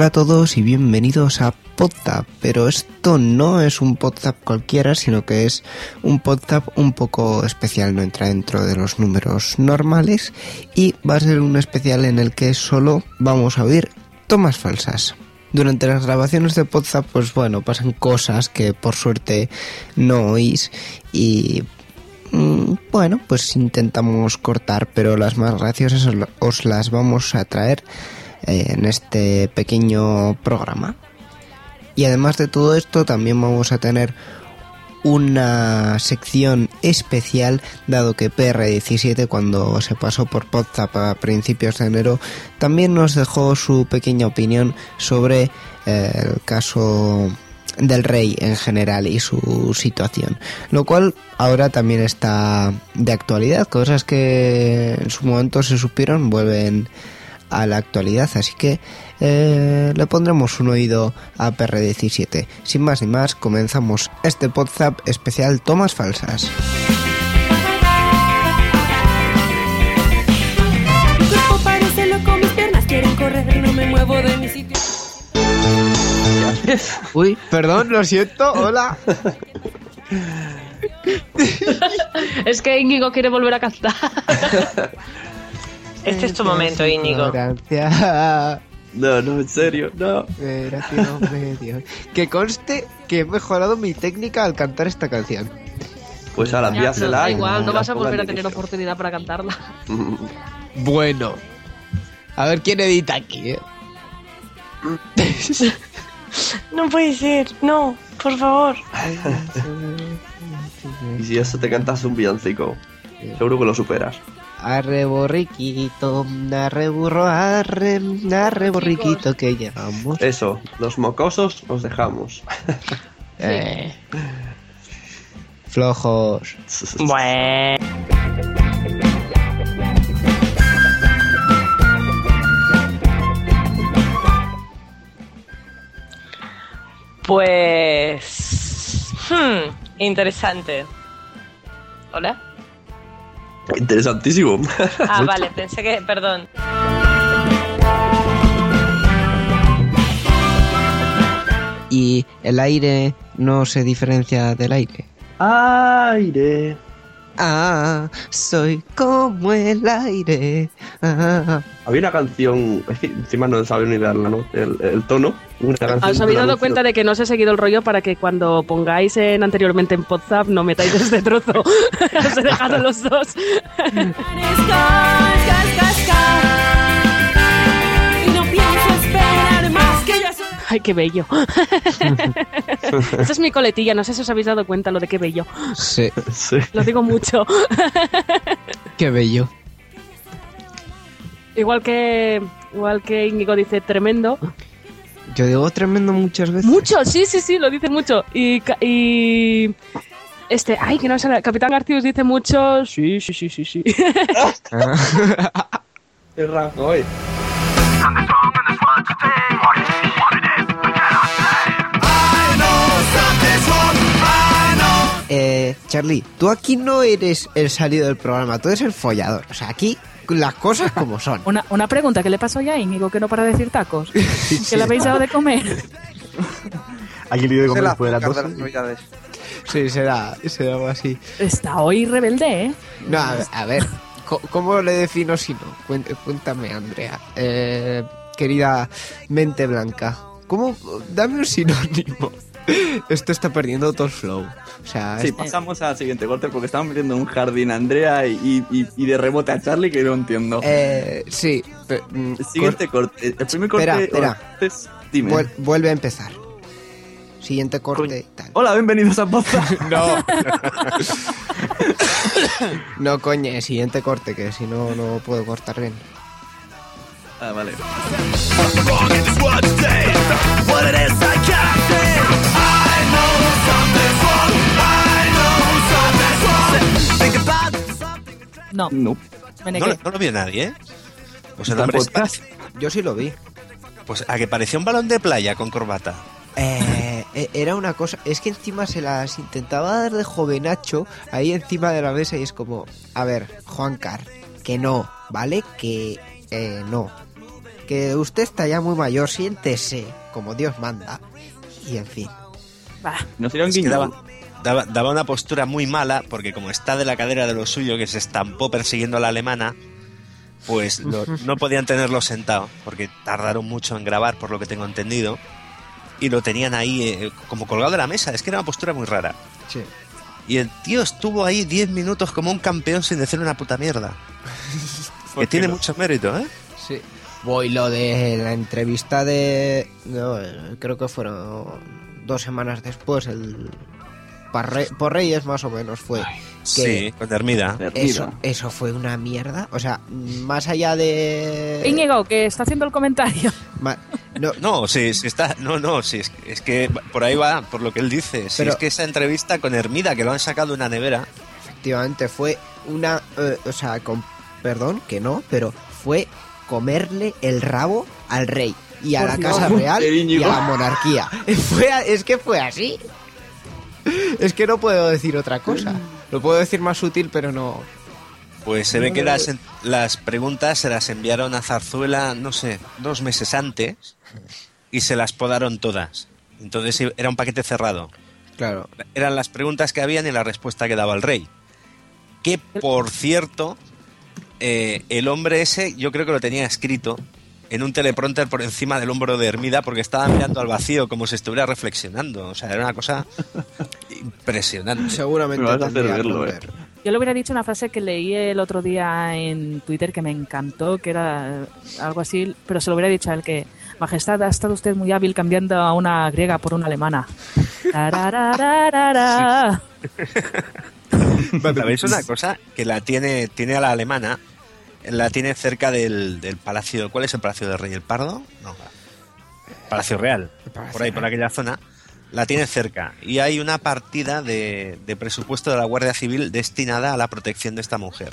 Hola a todos y bienvenidos a PodTap, pero esto no es un PodTap cualquiera, sino que es un PodTap un poco especial, no entra dentro de los números normales y va a ser un especial en el que solo vamos a oír tomas falsas. Durante las grabaciones de PodTap, pues bueno, pasan cosas que por suerte no oís y mm, bueno, pues intentamos cortar, pero las más graciosas os la- os las vamos a traer en este pequeño programa. Y además de todo esto, también vamos a tener una sección especial, dado que PR17, cuando se pasó por Podzap a principios de enero, también nos dejó su pequeña opinión sobre eh, el caso del rey en general y su situación. Lo cual ahora también está de actualidad, cosas que en su momento se supieron vuelven a la actualidad, así que eh, le pondremos un oído a PR17. Sin más ni más, comenzamos este Podzap especial Tomas Falsas. Mi cuerpo parece loco, mis piernas quieren correr, no me muevo de mi sitio. Uy, perdón, lo siento, hola. Es que Íñigo quiere volver a cantar. Este es tu momento, Íñigo. No, no, en serio, no. Que conste que he mejorado mi técnica al cantar esta canción. Pues ahora Ya, pero da igual, no la vas a volver a en tener oportunidad para cantarla. Bueno. A ver quién edita aquí, ¿eh? No puede ser, no, por favor. Y si eso te cantas un villancico, seguro que lo superas. Arre borriquito, arre burro, arre, arre borriquito que llegamos. Eso, los mocosos os dejamos. Eh. Flojos. Bueno. Pues... hmm, interesante. ¿Hola? Interesantísimo. Ah, vale, pensé que... Perdón. Y el aire no se diferencia del aire. Aire. Ah, soy como el aire. Ah, Había una canción, es que encima no sabía ni dar la no- el, el tono. Una canción ¿Os habéis dado cuenta de que no os he seguido el rollo para que cuando pongáis en anteriormente en WhatsApp no metáis este trozo? os he dejado los dos. Ay, qué bello. Esta es mi coletilla, no sé si os habéis dado cuenta lo de qué bello. sí, Sí. Lo digo mucho. qué bello. igual que igual que Íñigo dice tremendo. Yo digo tremendo muchas veces. Mucho, sí, sí, sí, lo dice mucho. Y, ca- y este, ay, que no sale. Capitán Arceus dice mucho. Sí, sí, sí, sí, sí. Qué Rajoy. Charlie, tú aquí no eres el salido del programa, tú eres el follador. O sea, aquí las cosas como son. Una, una pregunta, ¿qué le pasó ya a Íñigo que no para decir tacos? ¿Que le habéis dado de comer? Aquí le digo de comer después de las azúcar 12. las navidades. Sí, será, será algo así. Está hoy rebelde, ¿eh? No, a ver, a ver, ¿cómo le defino si no? Cuént- Cuéntame, Andrea. Eh, querida mente blanca, ¿cómo? Dame un sinónimo. Esto está perdiendo todo el flow. O sea, Sí, es- pasamos al siguiente corte porque estamos metiendo en un jardín a Andrea y, y- y de rebote a Charlie que no entiendo. eh, sí. mm, El siguiente corte. El primer corte. Espera, espera. es- dime. vuel- vuelve a empezar. Siguiente corte. tal. Hola, bienvenidos a Poza. No. no, coño, siguiente corte, que si no, no puedo cortar bien. ah, vale. No, No. me No, negué. no lo vio nadie, ¿eh? Pues el ¿Está hombre podcast? Yo sí lo vi. Pues a que parecía un balón de playa con corbata. Eh, eh, era una cosa, es que encima se las intentaba dar de jovenacho ahí encima de la mesa y es como, a ver, Juan Car, que no, ¿vale? Que eh, no. Que usted está ya muy mayor, siéntese, como Dios manda. Y en fin. Bah, Nos dieron Es que guiño. Daba, daba, una postura muy mala porque como está de la cadera de lo suyo que se estampó persiguiendo a la alemana, pues lo- no podían tenerlo sentado porque tardaron mucho en grabar por lo que tengo entendido y lo tenían ahí eh, como colgado de la mesa. Es que era una postura muy rara. Sí. Y el tío estuvo ahí 10 minutos como un campeón sin decir una puta mierda. que tiene mucho mérito, ¿eh? Sí. Voy lo de la entrevista de. No, eh, creo que fueron dos semanas después, el. Por Reyes más o menos fue. Sí, con Hermida. Eso, eso fue una mierda. O sea, más allá de. Íñigo, que está haciendo el comentario. Ma- no, No, sí, sí está. No, no, sí, es, es que por ahí va, por lo que él dice. Si Pero- es que esa entrevista con Hermida, que lo han sacado de una nevera. efectivamente fue una. eh, o sea, con perdón, que no, pero fue comerle el rabo al rey y a Por la Dios. casa real y a la monarquía. Fue es que fue así. Es que no puedo decir otra cosa. Lo puedo decir más sutil, pero no. Pues se ve que las, las preguntas se las enviaron a Zarzuela, no sé, dos meses antes y se las podaron todas. Entonces era un paquete cerrado. Claro. Eran las preguntas que habían y la respuesta que daba el rey. Que, por cierto, eh, el hombre ese yo creo que lo tenía escrito en un teleprompter por encima del hombro de Hermida porque estaba mirando al vacío como si estuviera reflexionando. O sea, era una cosa impresionante. Seguramente. Me vas a hacer verlo, que eh. Yo le hubiera dicho una frase que leí el otro día en Twitter que me encantó, que era algo así, pero se lo hubiera dicho a él que, Majestad, ha estado usted muy hábil cambiando a una griega por una alemana. ¿Sabéis una cosa? Que la tiene, tiene a la alemana, la tiene cerca del, del palacio. ¿Cuál es el palacio del rey? ¿El Pardo? No. Palacio Real. Por ahí, por aquella zona. La tiene cerca. Y hay una partida de, de presupuesto de la Guardia Civil destinada a la protección de esta mujer.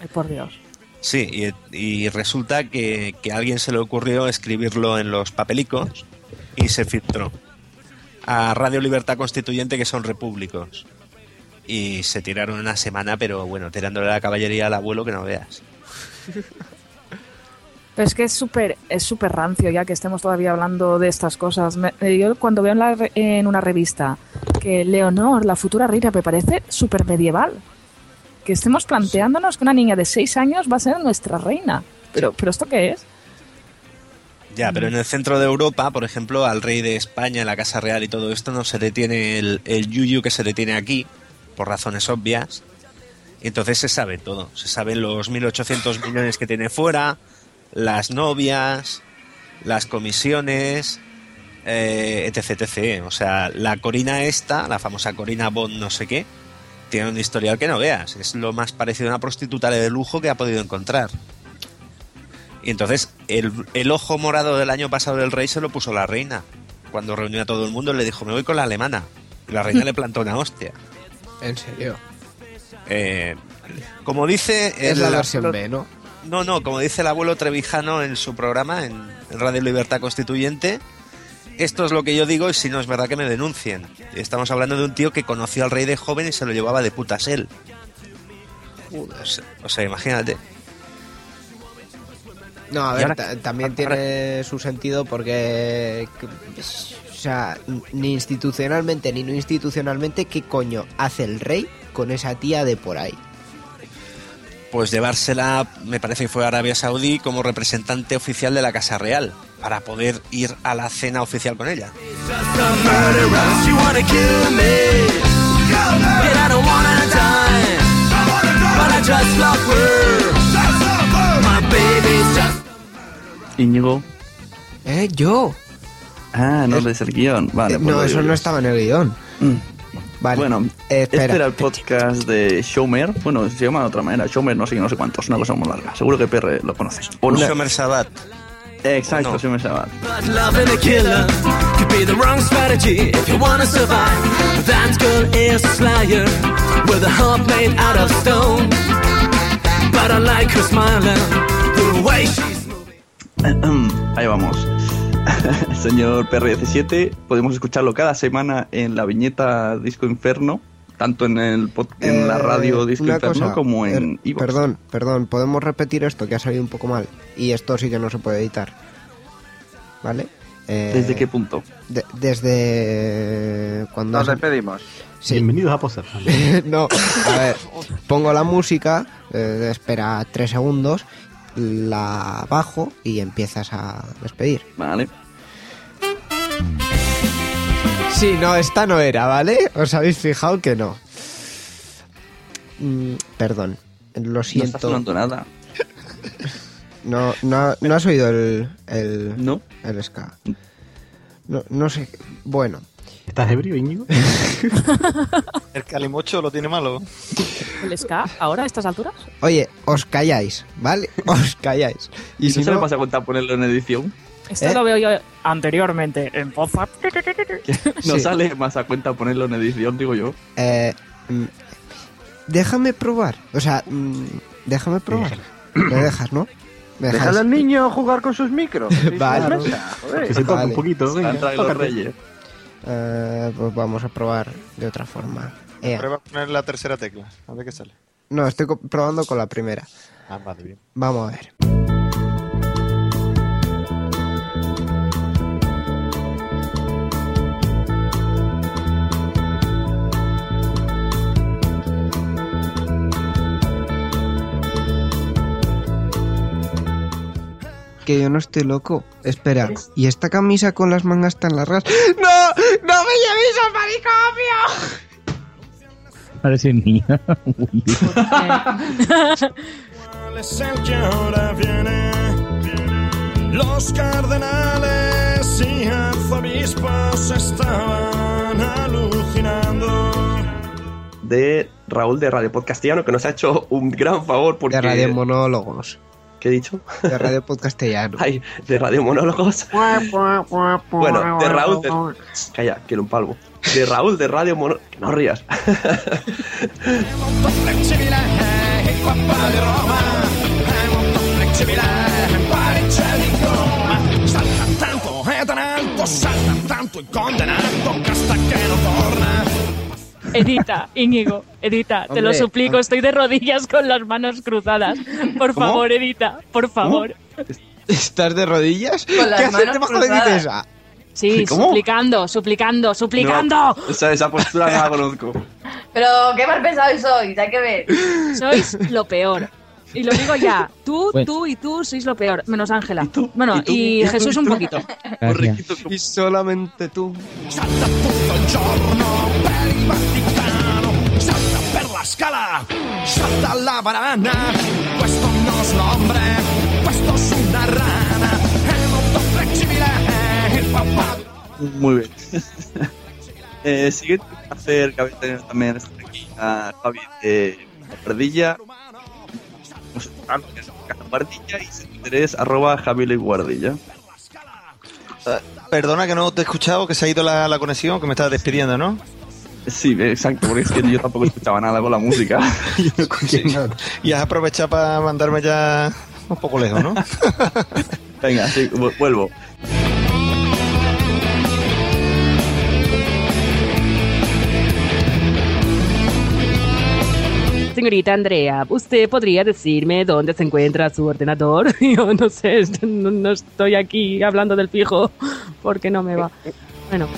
Ay, por Dios. Sí, y, y resulta que, que a alguien se le ocurrió escribirlo en los papelicos y se filtró a Radio Libertad Constituyente, que son repúblicos. Y se tiraron una semana, pero bueno, tirándole la caballería al abuelo que no veas. Pero es que es súper es súper rancio ya que estemos todavía hablando de estas cosas. Me- eh, yo cuando veo en, la en una revista que Leonor, la futura reina, me parece súper medieval. Que estemos planteándonos que una niña de 6 años va a ser nuestra reina. Pero, ¿pero ¿esto qué es? Ya, pero en el centro de Europa, por ejemplo, al rey de España, la Casa Real y todo esto, no se le tiene el, el yuyu que se le tiene aquí, por razones obvias. Entonces se sabe todo. Se saben los 1.800 millones que tiene fuera, las novias, las comisiones, eh, etc, etc. O sea, la Corina esta, la famosa Corina Bond no sé qué, tiene un historial que no veas. Es lo más parecido a una prostituta de lujo que ha podido encontrar. Y entonces el, el ojo morado del año pasado del rey se lo puso la reina. Cuando reunió a todo el mundo le dijo, me voy con la alemana. Y la reina le plantó una hostia. En serio. Eh, como dice... Es el la versión B, ¿no? No, no, como dice el abuelo Trevijano en su programa, en, Radio Libertad Constituyente, esto es lo que yo digo y si no es verdad que me denuncien. Estamos hablando de un tío que conoció al rey de joven y se lo llevaba de putas él. O sea, o sea, imagínate. No, a ver, ahora- también ahora- tiene su sentido porque, que- o sea, ni institucionalmente ni no institucionalmente, ¿qué coño hace el rey con esa tía de por ahí? Pues llevársela, me parece que fue a Arabia Saudí, como representante oficial de la Casa Real, para poder ir a la cena oficial con ella. Íñigo. ¿Eh? ¿Yo? Ah, no lees el guion. Vale, Eh, pues no, eso digo no estaba en el guion. Mm. Vale. Bueno, Eh, espera. este era el podcast de Showmer. Bueno, se llama de otra manera. Showmer, no sé, no sé cuántos. Una cosa muy larga. Seguro que PR lo conoces. ¿O no? Shomer Sabat. Exacto, No. Shomer Sabat. Ahí vamos. Señor PR17, podemos escucharlo cada semana en la viñeta Disco Inferno, tanto en el en la Eh, radio Disco Inferno cosa, como en iVoox. Perdón, perdón, podemos repetir esto que ha salido un poco mal. Y esto sí que no se puede editar. ¿Vale? Eh, ¿Desde qué punto? de- desde cuando Nos despedimos. Sí. Bienvenidos a Poser. no, a ver, pongo la música, eh, espera tres segundos, la bajo y empiezas a despedir. Vale. Sí, no, esta no era, ¿vale? Os habéis fijado que no. Mm, perdón, lo No siento. sonando nada. No, no, no has oído el, el, ¿No? el ska. No, no sé. Bueno, ¿Estás ebrio, Íñigo? El calimocho lo tiene malo. ¿El ska ahora a estas alturas? oye, os calláis, ¿vale? Os calláis. ¿Y Y si si se le no, pasa cuenta ponerlo en edición? Esto ¿Eh? lo veo yo anteriormente en WhatsApp. No Sí. sale más a cuenta ponerlo en edición, digo yo. eh, mm, déjame probar. O sea, mm, déjame probar. Me dejas, ¿no? ¿Me dejas? Déjale al niño jugar con sus micros. Sí, Vale. sí, mesa, joder. Que se toque Vale. un poquito. Y los. Reyes. Eh, pues vamos a probar de otra forma. Ea. Prueba a poner la tercera tecla. A ver qué sale. No, estoy probando con la primera. Ah, vale, bien. Vamos a ver. Que yo no estoy loco. Espera, ¿y esta camisa con las mangas tan largas? ¡No! ¡No me llevéis al manicomio! Parece mía. es el que ahora viene. Los cardenales y arzobispos estaban alucinando. De Raúl de Radio Podcastiano, que nos ha hecho un gran favor porque... De Radio Monólogos. ¿Qué he dicho? De Radio Podcastellano. Ay, de Radio Monólogos. Bueno, de Raúl de... Calla, quiero un palmo. De Raúl de Radio Monólogos... Que no rías. Tanto salta tanto hasta que no torna. Edita, Íñigo, edita, te lo suplico, estoy de rodillas con las manos cruzadas. Por ¿Cómo? favor, edita, por favor. ¿Estás de rodillas? Con las ¿Qué haces manos debajo de mi cruzadas. mesa? Sí, ¿Cómo? suplicando, suplicando, suplicando. No, esa, esa postura no la conozco. Pero qué mal pensado sois, hay que ver. Sois lo peor. Y lo digo ya, tú, Bueno. tú y tú sois lo peor, menos Ángela. Bueno, y, Jesús un poquito. Y solamente tú. Salta tutto il giorno per il Vaticano, salta per la scala, salta la banana. Questo no es un hombre, questo es una rana. È molto flexibile, il papà di Muy bien. eh, siguiente hacer tener también estar aquí a Javi de Guardilla. Guardilla y su Twitter es arroba Guardilla. Perdona que no te he escuchado, que se ha ido la, la conexión, que me estás despidiendo, ¿no? Sí, exacto, porque es que yo tampoco escuchaba nada con la música. Y has aprovechado para mandarme ya un poco lejos, ¿no? Venga, sí, vu- vuelvo. Señorita Andrea, ¿usted podría decirme dónde se encuentra su ordenador? Yo no sé, no estoy aquí hablando del fijo porque no me va. Bueno,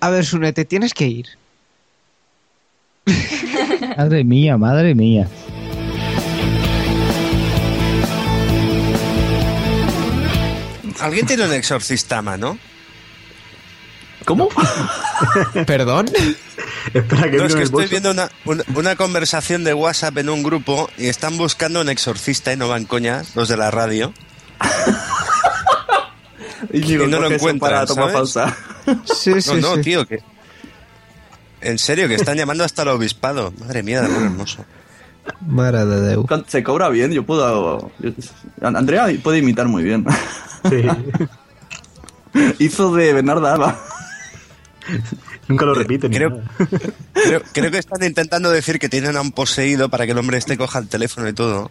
A ver, Sune, te tienes que ir. Madre mía, madre mía. ¿Alguien tiene un exorcista a mano? ¿Cómo? ¿Perdón? Espera, que No, es que estoy bolso. viendo una, una, una conversación de WhatsApp en un grupo y están buscando un exorcista y no van coñas, los de la radio. Y digo, Y no lo encuentran, para toma falsa. Sí, sí, no, no, sí. tío, que... En serio, que están llamando hasta el obispado. Madre mía, de amor hermoso. Mare de Déu. Se cobra bien, yo puedo... yo- Andrea puede imitar muy bien. Sí. Hizo de Bernarda Alba. Nunca lo repiten. creo, creo que están intentando decir que tienen a un poseído para que el hombre este coja el teléfono y todo.